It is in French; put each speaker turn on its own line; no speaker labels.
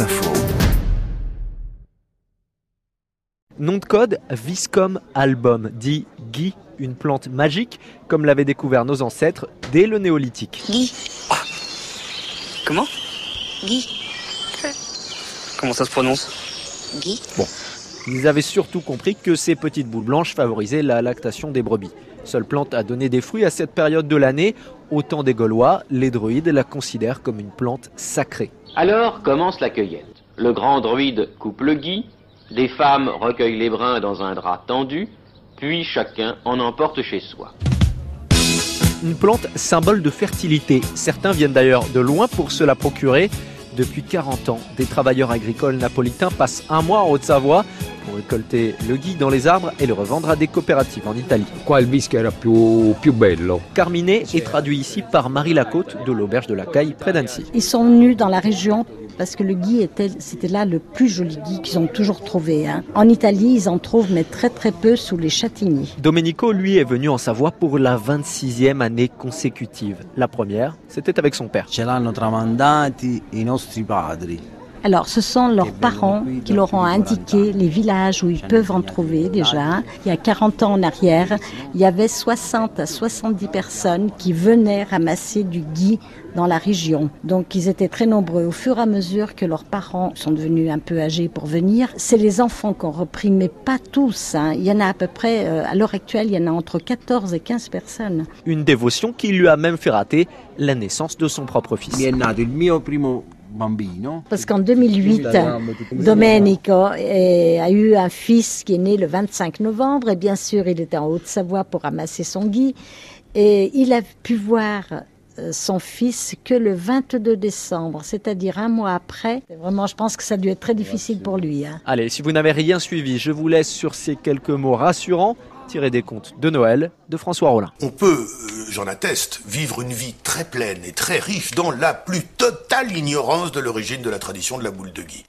Info.
Nom de code Viscom album, dit Guy, une plante magique, comme l'avaient découvert nos ancêtres dès le néolithique.
Guy.
Comment?
Guy.
Comment ça se prononce?
Guy.
Ils avaient surtout compris que ces petites boules blanches favorisaient la lactation des brebis. Seule plante à donner des fruits à cette période de l'année, au temps des Gaulois, les druides la considèrent comme une plante sacrée.
Alors commence la cueillette. Le grand druide coupe le gui, les femmes recueillent les brins dans un drap tendu, puis chacun en emporte chez soi.
Une plante symbole de fertilité. Certains viennent d'ailleurs de loin pour se la procurer. Depuis 40 ans, des travailleurs agricoles napolitains passent un mois en Haute-Savoie pour récolter le gui dans les arbres et le revendre à des coopératives en Italie.
Qua il vischio era più, più bello.
Carminé est traduit ici par Marie Lacôte de l'auberge de la Caille près d'Annecy.
Ils sont venus dans la région parce que le gui était, c'était là le plus joli gui qu'ils ont toujours trouvé. hein. En Italie, ils en trouvent, mais très très peu sous les châtaigniers.
Domenico, lui, est venu en Savoie pour la 26e année consécutive. La première, c'était avec son père.
Ce l'hanno tramandati i nostri padri.
Alors, ce sont leurs parents qui leur ont indiqué les villages où ils peuvent en trouver déjà. Il y a 40 ans en arrière, il y avait 60 à 70 personnes qui venaient ramasser du gui dans la région. Donc, ils étaient très nombreux. Au fur et à mesure que leurs parents sont devenus un peu âgés pour venir, c'est les enfants qui ont repris, mais pas tous. hein. Il y en a à peu près, euh, à l'heure actuelle, il y en a entre 14 et 15 personnes.
Une dévotion qui lui a même fait rater la naissance de son propre fils.
Parce qu'en 2008, Domenico eh, a eu un fils qui est né le 25 novembre et bien sûr il était en Haute-Savoie pour ramasser son gui et il a pu voir euh, son fils que le 22 décembre, c'est-à-dire un mois après. Vraiment, je pense que ça a dû être très difficile pour lui. hein.
Allez, si vous n'avez rien suivi, je vous laisse sur ces quelques mots rassurants tirés des contes de Noël de François Rollin.
On peut, euh, j'en atteste, vivre une vie très pleine et très riche dans la plus totale ignorance de l'origine de la tradition de la boule de Guy.